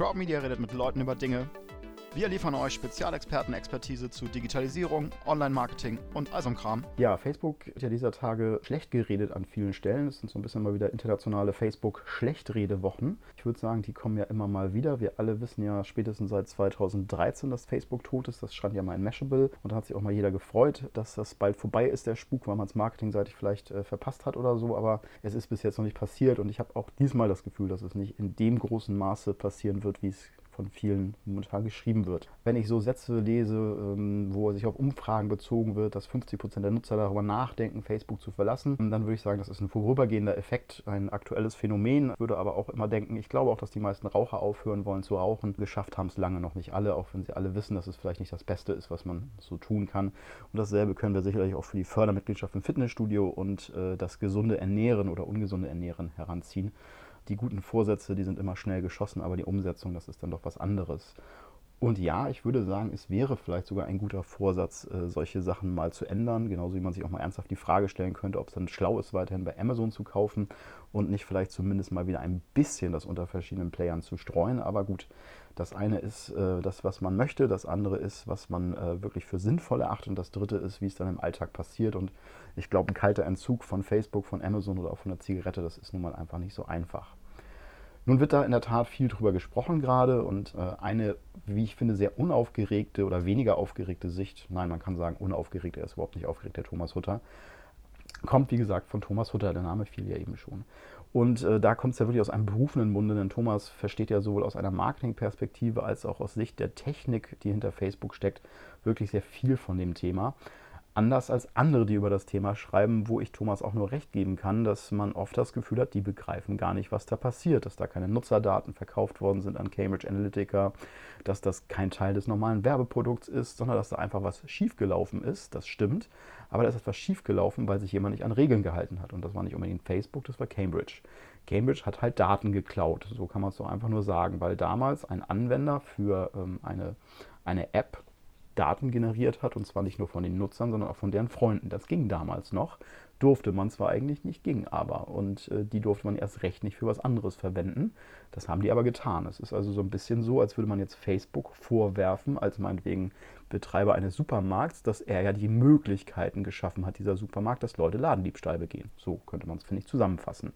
Crowdmedia redet mit Leuten über Dinge. Wir liefern euch Spezialexperten-Expertise zu Digitalisierung, Online-Marketing und all so Kram. Ja, Facebook ist ja dieser Tage schlecht geredet an vielen Stellen. Es sind so ein bisschen mal wieder internationale Facebook-Schlechtredewochen. Ich würde sagen, die kommen ja immer mal wieder. Wir alle wissen ja spätestens seit 2013, dass Facebook tot ist. Das stand ja mal in Mashable und da hat sich auch mal jeder gefreut, dass das bald vorbei ist, der Spuk, weil man es marketingseitig vielleicht äh, verpasst hat oder so. Aber es ist bis jetzt noch nicht passiert und ich habe auch diesmal das Gefühl, dass es nicht in dem großen Maße passieren wird, wie es von vielen momentan geschrieben wird. Wenn ich so Sätze lese, ähm, wo sich auf Umfragen bezogen wird, dass 50 Prozent der Nutzer darüber nachdenken, Facebook zu verlassen, dann würde ich sagen, das ist ein vorübergehender Effekt, ein aktuelles Phänomen. Ich würde aber auch immer denken, ich glaube auch, dass die meisten Raucher aufhören wollen zu rauchen. Geschafft haben es lange noch nicht alle, auch wenn sie alle wissen, dass es vielleicht nicht das Beste ist, was man so tun kann. Und dasselbe können wir sicherlich auch für die Fördermitgliedschaft im Fitnessstudio und äh, das gesunde Ernähren oder ungesunde Ernähren heranziehen die guten Vorsätze, die sind immer schnell geschossen, aber die Umsetzung, das ist dann doch was anderes. Und ja, ich würde sagen, es wäre vielleicht sogar ein guter Vorsatz, äh, solche Sachen mal zu ändern. Genauso wie man sich auch mal ernsthaft die Frage stellen könnte, ob es dann schlau ist, weiterhin bei Amazon zu kaufen und nicht vielleicht zumindest mal wieder ein bisschen das unter verschiedenen Playern zu streuen. Aber gut, das eine ist äh, das, was man möchte, das andere ist, was man äh, wirklich für sinnvoll erachtet und das dritte ist, wie es dann im Alltag passiert. Und ich glaube, ein kalter Entzug von Facebook, von Amazon oder auch von der Zigarette, das ist nun mal einfach nicht so einfach. Nun wird da in der Tat viel drüber gesprochen gerade und äh, eine, wie ich finde, sehr unaufgeregte oder weniger aufgeregte Sicht, nein, man kann sagen unaufgeregt, er ist überhaupt nicht aufgeregt, der Thomas Hutter, kommt wie gesagt von Thomas Hutter, der Name fiel ja eben schon. Und äh, da kommt es ja wirklich aus einem berufenen Munde, denn Thomas versteht ja sowohl aus einer Marketingperspektive als auch aus Sicht der Technik, die hinter Facebook steckt, wirklich sehr viel von dem Thema anders als andere, die über das Thema schreiben, wo ich Thomas auch nur recht geben kann, dass man oft das Gefühl hat, die begreifen gar nicht, was da passiert, dass da keine Nutzerdaten verkauft worden sind an Cambridge Analytica, dass das kein Teil des normalen Werbeprodukts ist, sondern dass da einfach was schiefgelaufen ist. Das stimmt, aber da ist etwas schiefgelaufen, weil sich jemand nicht an Regeln gehalten hat. Und das war nicht unbedingt Facebook, das war Cambridge. Cambridge hat halt Daten geklaut, so kann man es doch einfach nur sagen, weil damals ein Anwender für ähm, eine, eine App Daten generiert hat, und zwar nicht nur von den Nutzern, sondern auch von deren Freunden. Das ging damals noch. Durfte man zwar eigentlich nicht, ging aber. Und äh, die durfte man erst recht nicht für was anderes verwenden. Das haben die aber getan. Es ist also so ein bisschen so, als würde man jetzt Facebook vorwerfen, als meinetwegen Betreiber eines Supermarkts, dass er ja die Möglichkeiten geschaffen hat, dieser Supermarkt, dass Leute Ladendiebstahl begehen. So könnte man es, finde ich, zusammenfassen.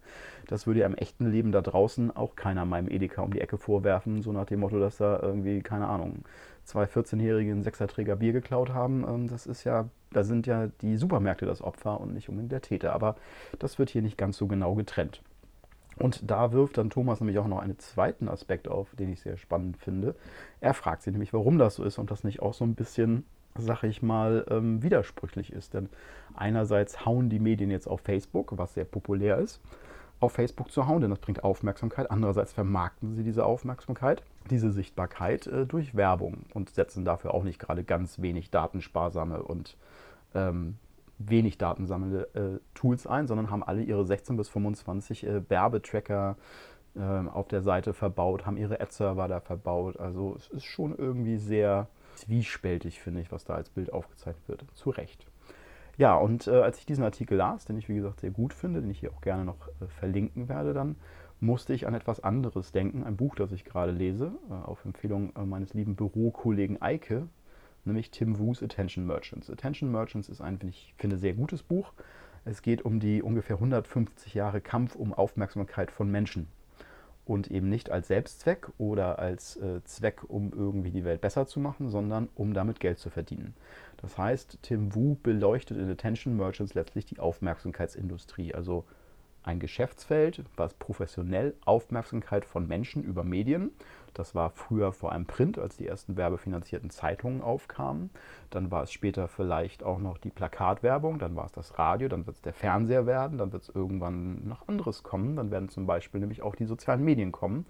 Das würde ja im echten Leben da draußen auch keiner meinem Edeka um die Ecke vorwerfen, so nach dem Motto, dass da irgendwie, keine Ahnung, zwei 14-Jährige einen Sechserträger Bier geklaut haben. Ähm, das ist ja, da sind ja die Supermärkte das Opfer und nicht unbedingt der Täter. Aber das wird hier nicht ganz so genau getrennt. Und da wirft dann Thomas nämlich auch noch einen zweiten Aspekt auf, den ich sehr spannend finde. Er fragt sich nämlich, warum das so ist und das nicht auch so ein bisschen, sag ich mal, ähm, widersprüchlich ist. Denn einerseits hauen die Medien jetzt auf Facebook, was sehr populär ist, auf Facebook zu hauen, denn das bringt Aufmerksamkeit. Andererseits vermarkten sie diese Aufmerksamkeit, diese Sichtbarkeit äh, durch Werbung und setzen dafür auch nicht gerade ganz wenig datensparsame und ähm, wenig datensammelnde äh, Tools ein, sondern haben alle ihre 16 bis 25 äh, Werbetracker äh, auf der Seite verbaut, haben ihre Ad-Server da verbaut. Also es ist schon irgendwie sehr zwiespältig, finde ich, was da als Bild aufgezeichnet wird. Zu Recht. Ja, und äh, als ich diesen Artikel las, den ich wie gesagt sehr gut finde, den ich hier auch gerne noch äh, verlinken werde, dann musste ich an etwas anderes denken. Ein Buch, das ich gerade lese, äh, auf Empfehlung äh, meines lieben Bürokollegen Eike, nämlich Tim Wu's Attention Merchants. Attention Merchants ist ein, ich finde, sehr gutes Buch. Es geht um die ungefähr 150 Jahre Kampf um Aufmerksamkeit von Menschen und eben nicht als Selbstzweck oder als äh, Zweck, um irgendwie die Welt besser zu machen, sondern um damit Geld zu verdienen. Das heißt, Tim Wu beleuchtet in Attention Merchants letztlich die Aufmerksamkeitsindustrie, also ein Geschäftsfeld, was professionell Aufmerksamkeit von Menschen über Medien das war früher vor allem Print, als die ersten werbefinanzierten Zeitungen aufkamen. Dann war es später vielleicht auch noch die Plakatwerbung, dann war es das Radio, dann wird es der Fernseher werden, dann wird es irgendwann noch anderes kommen. Dann werden zum Beispiel nämlich auch die sozialen Medien kommen.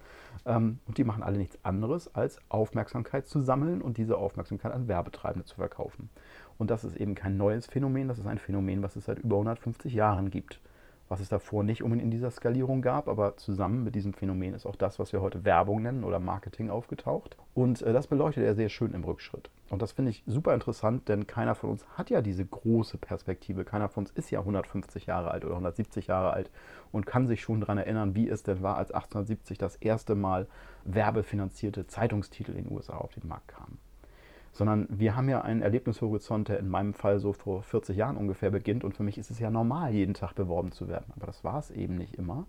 Ähm, und die machen alle nichts anderes, als Aufmerksamkeit zu sammeln und diese Aufmerksamkeit an Werbetreibende zu verkaufen. Und das ist eben kein neues Phänomen, das ist ein Phänomen, was es seit über 150 Jahren gibt. Was es davor nicht unbedingt in dieser Skalierung gab, aber zusammen mit diesem Phänomen ist auch das, was wir heute Werbung nennen oder Marketing aufgetaucht. Und äh, das beleuchtet er sehr schön im Rückschritt. Und das finde ich super interessant, denn keiner von uns hat ja diese große Perspektive. Keiner von uns ist ja 150 Jahre alt oder 170 Jahre alt und kann sich schon daran erinnern, wie es denn war, als 1870 das erste Mal werbefinanzierte Zeitungstitel in den USA auf den Markt kamen sondern wir haben ja einen Erlebnishorizont, der in meinem Fall so vor 40 Jahren ungefähr beginnt und für mich ist es ja normal, jeden Tag beworben zu werden. Aber das war es eben nicht immer.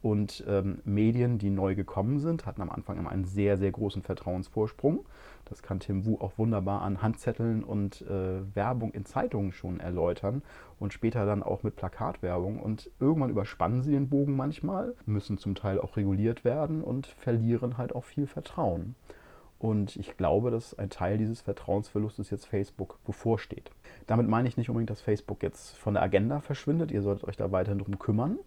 Und ähm, Medien, die neu gekommen sind, hatten am Anfang immer einen sehr, sehr großen Vertrauensvorsprung. Das kann Tim Wu auch wunderbar an Handzetteln und äh, Werbung in Zeitungen schon erläutern und später dann auch mit Plakatwerbung. Und irgendwann überspannen sie den Bogen manchmal, müssen zum Teil auch reguliert werden und verlieren halt auch viel Vertrauen. Und ich glaube, dass ein Teil dieses Vertrauensverlustes jetzt Facebook bevorsteht. Damit meine ich nicht unbedingt, dass Facebook jetzt von der Agenda verschwindet. Ihr solltet euch da weiterhin drum kümmern.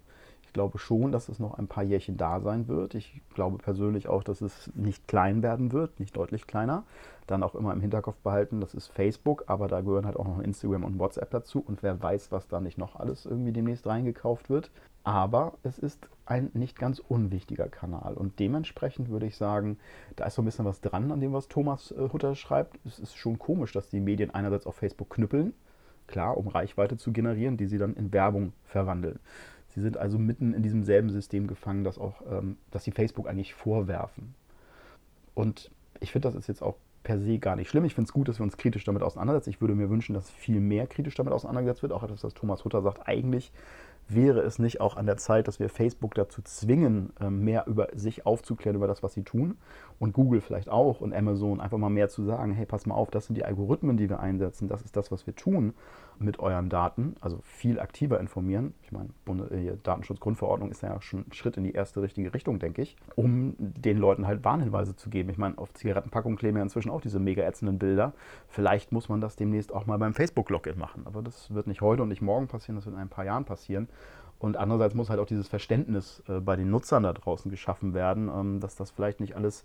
Ich glaube schon, dass es noch ein paar Jährchen da sein wird. Ich glaube persönlich auch, dass es nicht klein werden wird, nicht deutlich kleiner. Dann auch immer im Hinterkopf behalten, das ist Facebook, aber da gehören halt auch noch Instagram und WhatsApp dazu. Und wer weiß, was da nicht noch alles irgendwie demnächst reingekauft wird. Aber es ist ein nicht ganz unwichtiger Kanal. Und dementsprechend würde ich sagen, da ist so ein bisschen was dran an dem, was Thomas äh, Hutter schreibt. Es ist schon komisch, dass die Medien einerseits auf Facebook knüppeln, klar, um Reichweite zu generieren, die sie dann in Werbung verwandeln. Sie sind also mitten in diesem selben System gefangen, das auch, ähm, dass sie Facebook eigentlich vorwerfen. Und ich finde, das ist jetzt auch per se gar nicht schlimm. Ich finde es gut, dass wir uns kritisch damit auseinandersetzen. Ich würde mir wünschen, dass viel mehr kritisch damit auseinandergesetzt wird. Auch etwas, was Thomas Hutter sagt, eigentlich wäre es nicht auch an der Zeit, dass wir Facebook dazu zwingen, ähm, mehr über sich aufzuklären, über das, was sie tun und Google vielleicht auch und Amazon einfach mal mehr zu sagen, hey, pass mal auf, das sind die Algorithmen, die wir einsetzen, das ist das, was wir tun mit euren Daten, also viel aktiver informieren. Ich meine, äh, Datenschutzgrundverordnung ist ja schon ein Schritt in die erste richtige Richtung, denke ich, um den Leuten halt Warnhinweise zu geben. Ich meine, auf Zigarettenpackungen kleben ja inzwischen auch diese mega ätzenden Bilder. Vielleicht muss man das demnächst auch mal beim Facebook-Login machen, aber das wird nicht heute und nicht morgen passieren, das wird in ein paar Jahren passieren. Und andererseits muss halt auch dieses Verständnis äh, bei den Nutzern da draußen geschaffen werden, ähm, dass das vielleicht nicht alles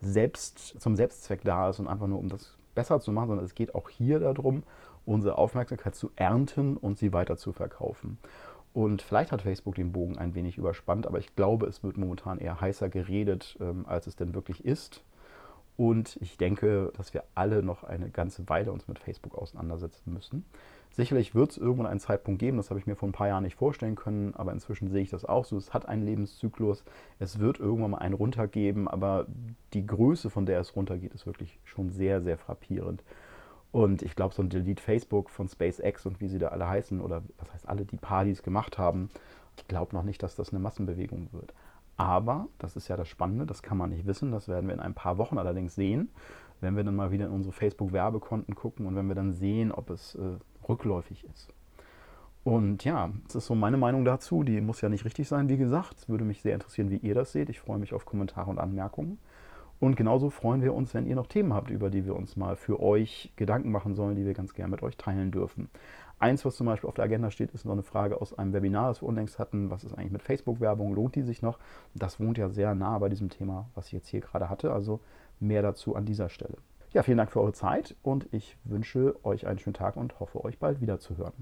selbst zum Selbstzweck da ist und einfach nur um das besser zu machen, sondern es geht auch hier darum, unsere Aufmerksamkeit zu ernten und sie weiter zu verkaufen. Und vielleicht hat Facebook den Bogen ein wenig überspannt, aber ich glaube, es wird momentan eher heißer geredet, ähm, als es denn wirklich ist. Und ich denke, dass wir alle noch eine ganze Weile uns mit Facebook auseinandersetzen müssen. Sicherlich wird es irgendwann einen Zeitpunkt geben, das habe ich mir vor ein paar Jahren nicht vorstellen können, aber inzwischen sehe ich das auch so. Es hat einen Lebenszyklus, es wird irgendwann mal einen runtergeben, aber die Größe, von der es runtergeht, ist wirklich schon sehr, sehr frappierend. Und ich glaube, so ein Delete Facebook von SpaceX und wie sie da alle heißen, oder was heißt alle, die Partys gemacht haben, ich glaube noch nicht, dass das eine Massenbewegung wird. Aber, das ist ja das Spannende, das kann man nicht wissen, das werden wir in ein paar Wochen allerdings sehen, wenn wir dann mal wieder in unsere Facebook-Werbekonten gucken und wenn wir dann sehen, ob es äh, rückläufig ist. Und ja, das ist so meine Meinung dazu. Die muss ja nicht richtig sein, wie gesagt. Es würde mich sehr interessieren, wie ihr das seht. Ich freue mich auf Kommentare und Anmerkungen. Und genauso freuen wir uns, wenn ihr noch Themen habt, über die wir uns mal für euch Gedanken machen sollen, die wir ganz gerne mit euch teilen dürfen. Eins, was zum Beispiel auf der Agenda steht, ist noch eine Frage aus einem Webinar, das wir unlängst hatten. Was ist eigentlich mit Facebook-Werbung? Lohnt die sich noch? Das wohnt ja sehr nah bei diesem Thema, was ich jetzt hier gerade hatte. Also mehr dazu an dieser Stelle. Ja, vielen Dank für eure Zeit und ich wünsche euch einen schönen Tag und hoffe, euch bald wieder zu hören.